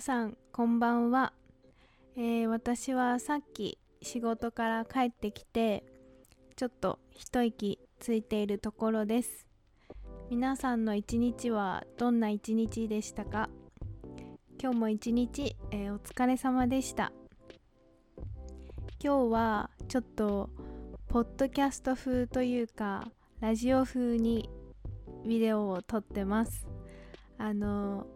さんこんばんは、えー私はさっき仕事から帰ってきてちょっと一息ついているところです。皆さんの一日はどんな一日でしたか？今日も一日、えーお疲れ様でした。今日はちょっとポッドキャスト風というかラジオ風にビデオを撮ってます。あの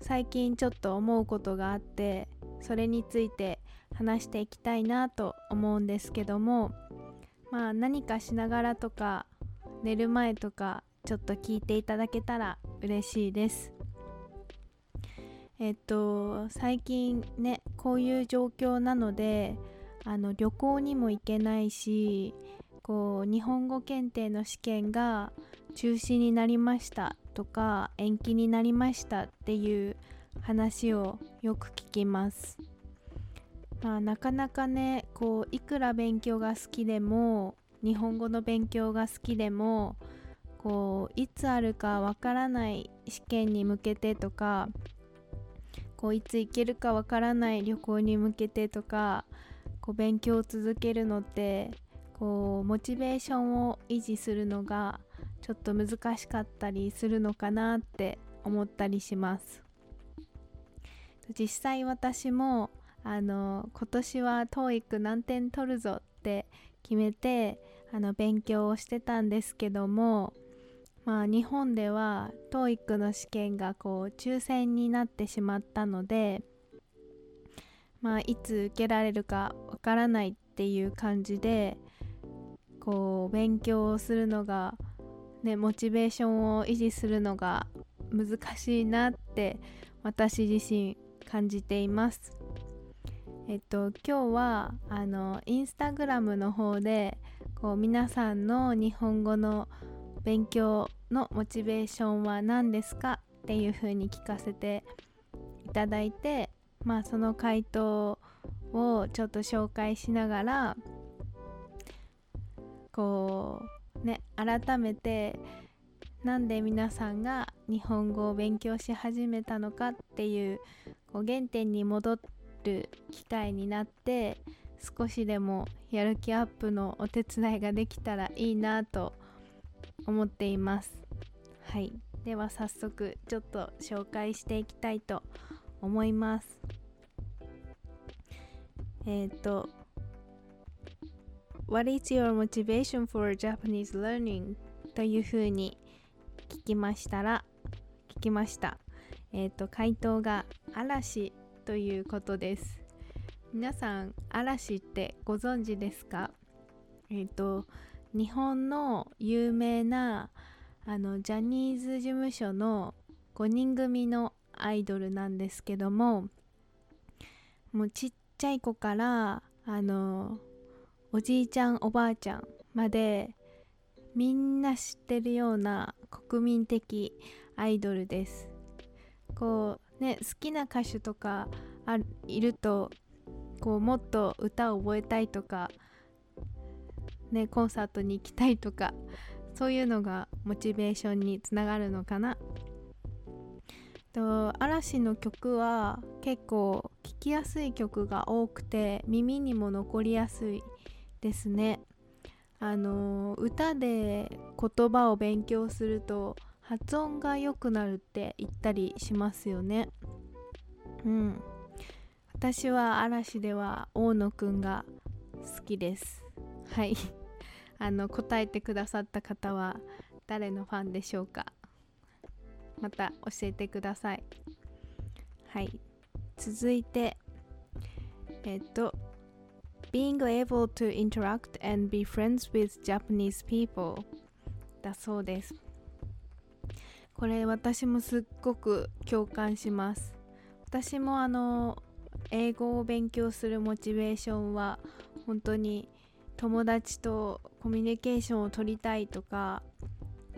最近ちょっと思うことがあってそれについて話していきたいなと思うんですけどもまあ何かしながらとか寝る前とかちょっと聞いていただけたら嬉しいです。えっと最近ねこういう状況なのであの旅行にも行けないしこう日本語検定の試験が中止になりました。とか延期になりましたっていう話をよく聞きます。まあ、なかなかねこういくら勉強が好きでも日本語の勉強が好きでもこういつあるかわからない試験に向けてとかこういつ行けるかわからない旅行に向けてとかこう勉強を続けるのってこうモチベーションを維持するのがちょっと難しかったりするのかなって思ったりします。実際私もあの今年は TOEIC 何点取るぞって決めてあの勉強をしてたんですけどもまあ日本では TOEIC の試験がこう抽選になってしまったのでまあいつ受けられるかわからないっていう感じでこう勉強をするのがねモチベーションを維持するのが難しいなって私自身感じています。えっと今日はあのインスタグラムの方でこう皆さんの日本語の勉強のモチベーションは何ですか？っていう風に聞かせていただいてまあその回答をちょっと紹介しながらこうね改めてなんで皆さんが日本語を勉強し始めたのかっていうこう原点に戻る機会になって少しでもやる気アップのお手伝いができたらいいなと思っています。はい。では早速ちょっと紹介していきたいと思います。えっ、と What is your motivation for Japanese learning? というふうに聞きましたら聞きました。えっ、と回答が嵐ということです。皆さん嵐ってご存知ですか？えっ、と日本の有名なあのジャニーズ事務所の5人組のアイドルなんですけどももうちっちゃい子からあのおじいちゃんおばあちゃんまでみんな知ってるような国民的アイドルです。こうね好きな歌手とかあいるとこうもっと歌を覚えたいとかねコンサートに行きたいとかそういうのがモチベーションにつながるのかな。と嵐の曲は結構聴きやすい曲が多くて耳にも残りやすいですね。あの歌で言葉を勉強すると発音が良くなるって言ったりしますよね。うん。私は嵐では大野くんが好きです。はい。あの答えてくださった方は誰のファンでしょうか。また教えてください。はい。続いてえっと Being able to interact and be friends with Japanese people. だそうです。これ私もすっごく共感します。私もあの英語を勉強するモチベーションは本当に友達とコミュニケーションを取りたいとか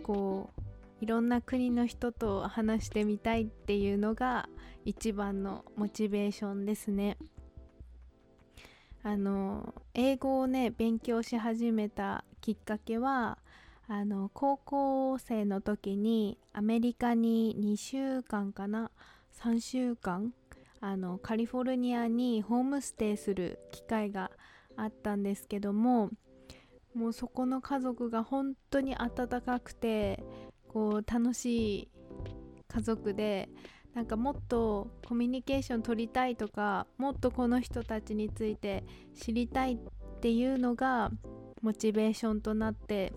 こういろんな国の人と話してみたいっていうのが一番のモチベーションですね。あの英語をね勉強し始めたきっかけはあの高校生の時にアメリカに2週間かな？3週間あのカリフォルニアにホームステイする機会があったんですけどももうそこの家族が本当に温かくてこう楽しい家族でなんかもっとコミュニケーション取りたいとかもっとこの人たちについて知りたいっていうのがモチベーションとなって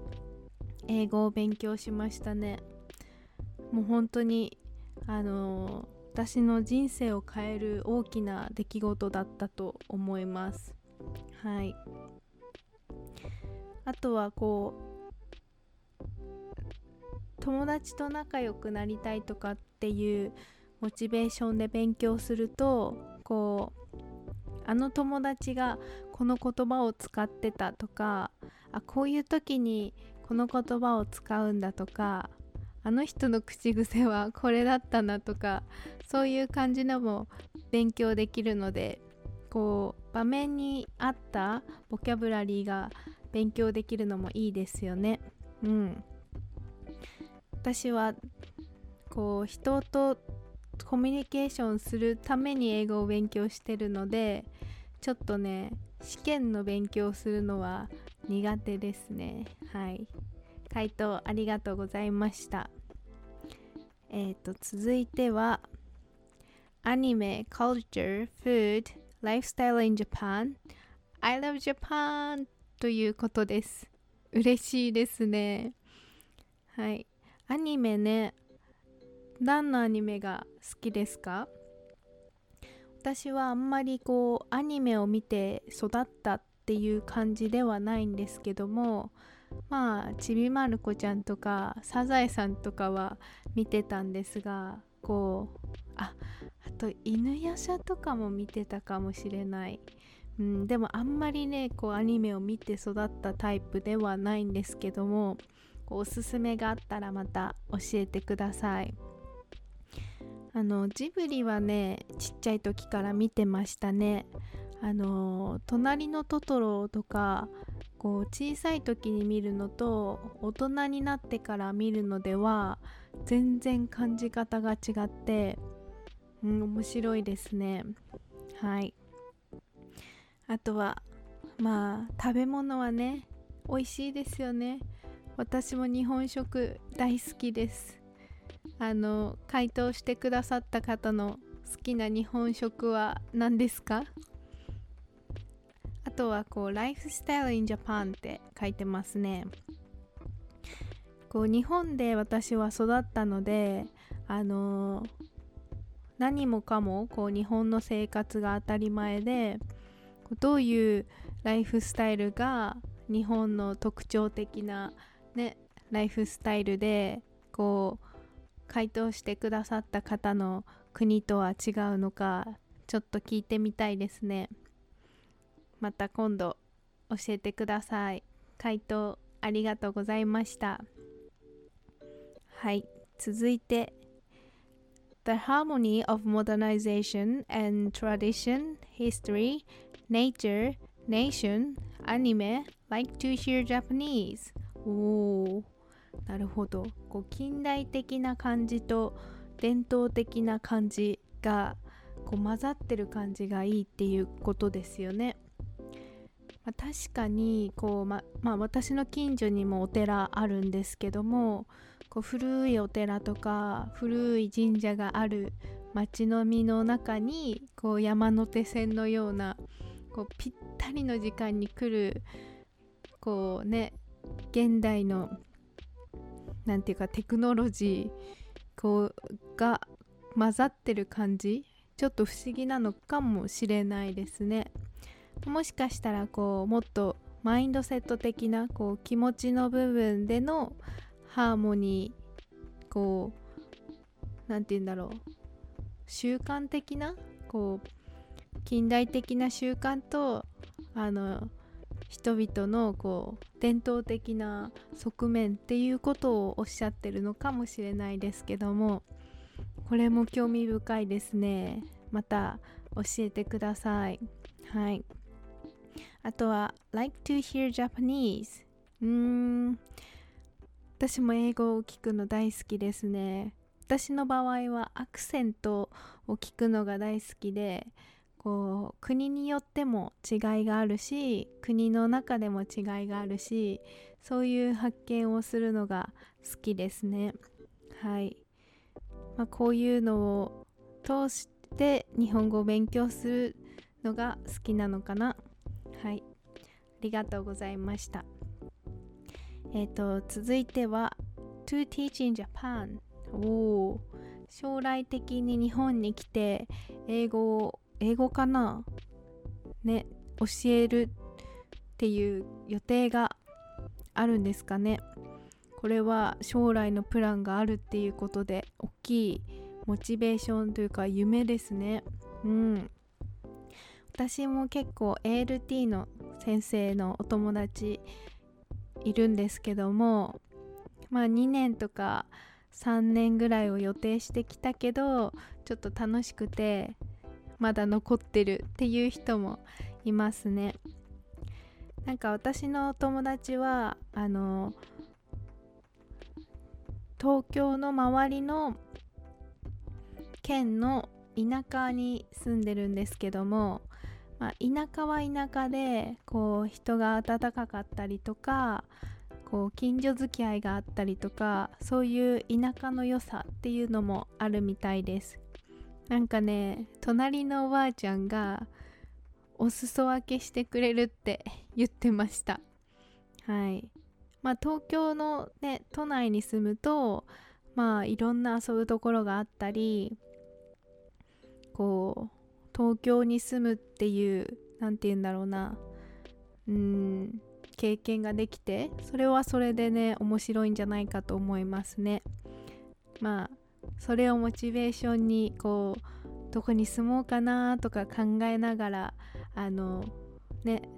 英語を勉強しましたね。もう本当にあの私の人生を変える大きな出来事だったと思います。はい。あとはこう友達と仲良くなりたいとかっていうモチベーションで勉強するとこうあの友達がこの言葉を使ってたとかあこういう時にこの言葉を使うんだとかあの人の口癖はこれだったなとかそういう感じのも勉強できるのでこう場面に合ったボキャブラリーが勉強できるのもいいですよね。うん、私はこう人とコミュニケーションするために英語を勉強してるのでちょっとね試験の勉強するのは苦手ですね。はい。回答ありがとうございました。え、ー、と続いてはアニメ、culture, food, lifestyle in Japan I love Japan ということです。嬉しいですね。はい。アニメね何のアニメが好きですか？私はあんまりこうアニメを見て育ったっていう感じではないんですけどもまあちびまる子ちゃんとかサザエさんとかは見てたんですがこうああと犬夜叉とかも見てたかもしれない、うん、でもあんまりねこうアニメを見て育ったタイプではないんですけどもおすすめがあったらまた教えてください。あのジブリはねちっちゃい時から見てましたね。あの隣のトトロとかこう小さい時に見るのと大人になってから見るのでは全然感じ方が違ってうん、面白いですね。はい。あとはまあ食べ物はね美味しいですよね。私も日本食大好きです。あの回答してくださった方の好きな日本食は何ですか？あとはこうライフスタイル in Japan って書いてますね。こう日本で私は育ったのであの何もかもこう日本の生活が当たり前でどういうライフスタイルが日本の特徴的な、ね、ライフスタイルでこう回答してくださった方の国とは違うのかちょっと聞いてみたいですねまた今度教えてください回答ありがとうございましたはい続いて The harmony of modernization and tradition, history, nature, nation, anime, like to hear Japanese. おー、なるほど。こう近代的な感じと伝統的な感じがこう混ざってる感じがいいっていうことですよね。まあ、確かにこう、ままあ、私の近所にもお寺あるんですけどもこう古いお寺とか古い神社がある町並みの中にこう山手線のようなこうぴったりの時間に来るこうね現代の何て言うかテクノロジーこうが混ざってる感じちょっと不思議なのかもしれないですね。もしかしたらこうもっとマインドセット的なこう気持ちの部分でのハーモニーこう何て言うんだろう習慣的なこう近代的な習慣とあの人々のこう伝統的な側面っていうことをおっしゃってるのかもしれないですけどもこれも興味深いですね。また教えてください。はい。あとは like to hear Japanese うーん。私も英語を聞くの大好きですね。私の場合はアクセントを聞くのが大好きでこう国によっても違いがあるし国の中でも違いがあるしそういう発見をするのが好きですね。はい、まあ、こういうのを通して日本語を勉強するのが好きなのかな。はい。ありがとうございました。えっ、ー、と続いては To teach in Japan お将来的に日本に来て英語を英語かな？ね教えるっていう予定があるんですかね？これは将来のプランがあるっていうことで大きいモチベーションというか夢ですね。うん。私も結構 ALT の先生のお友達いるんですけどもまあ2年とか3年ぐらいを予定してきたけどちょっと楽しくてまだ残ってるっていう人もいますね。なんか私の友達はあの東京の周りの県の田舎に住んでるんですけども、まあ、田舎は田舎でこう人が温かかったりとかこう近所付き合いがあったりとかそういう田舎の良さっていうのもあるみたいです。なんかね隣のおばあちゃんがお裾分けしてくれるって 言ってました。はい。まあ東京のね都内に住むとまあいろんな遊ぶところがあったりこう東京に住むっていう何て言うんだろうなうん経験ができてそれはそれでね面白いんじゃないかと思いますね。まあそれをモチベーションにこうどこに住もうかなとか考えながらあのね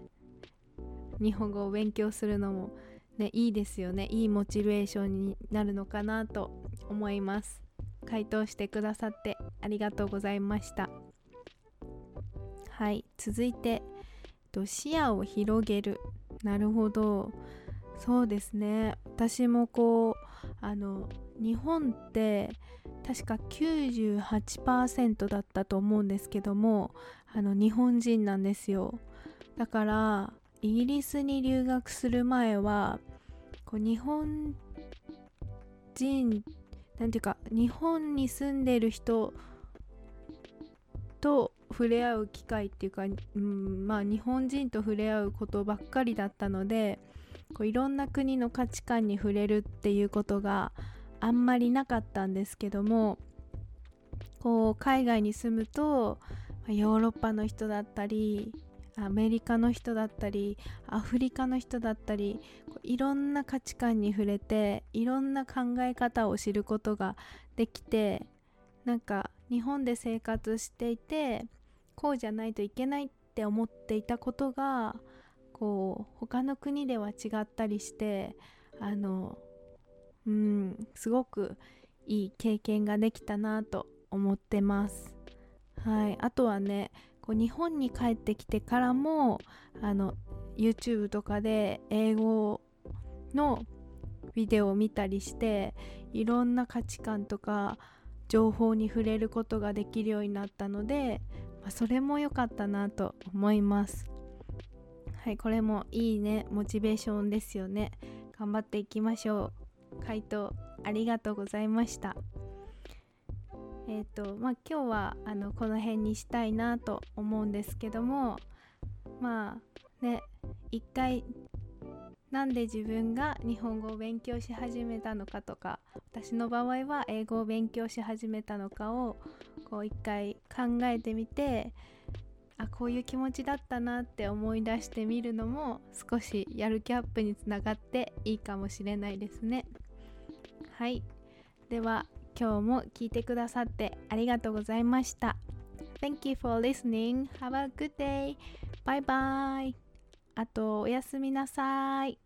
日本語を勉強するのもねいいですよね。いいモチベーションになるのかなと思います。回答してくださってありがとうございました。はい。続いて視野を広げる。なるほど。そうですね。私もこうあの日本って確か98%だったと思うんですけどもあの日本人なんですよ。だからイギリスに留学する前はこう日本人なんていうか日本に住んでる人と触れ合う機会っていうか、うん、まあ日本人と触れ合うことばっかりだったのでこういろんな国の価値観に触れるっていうことがあんまりなかったんですけどもこう海外に住むとヨーロッパの人だったりアメリカの人だったりアフリカの人だったりいろんな価値観に触れていろんな考え方を知ることができてなんか日本で生活していてこうじゃないといけないって思っていたことがこう他の国では違ったりしてあのすごくいい経験ができたなと思ってます。はい、あとはねこう日本に帰ってきてからもあの YouTube とかで英語のビデオを見たりしていろんな価値観とか情報に触れることができるようになったので、まあ、それも良かったなと思います。はい。これもいいねモチベーションですよね。頑張っていきましょう。回答ありがとうございました。えっ、ー、とまあ今日はあのこの辺にしたいなと思うんですけどもまあね一回なんで自分が日本語を勉強し始めたのかとか私の場合は英語を勉強し始めたのかをこう一回考えてみてあこういう気持ちだったなって思い出してみるのも少しやる気アップにつながっていいかもしれないですね。はいでは今日も聞いてくださってありがとうございました Thank you for listening. Have a good day. Bye bye. あとおやすみなさい。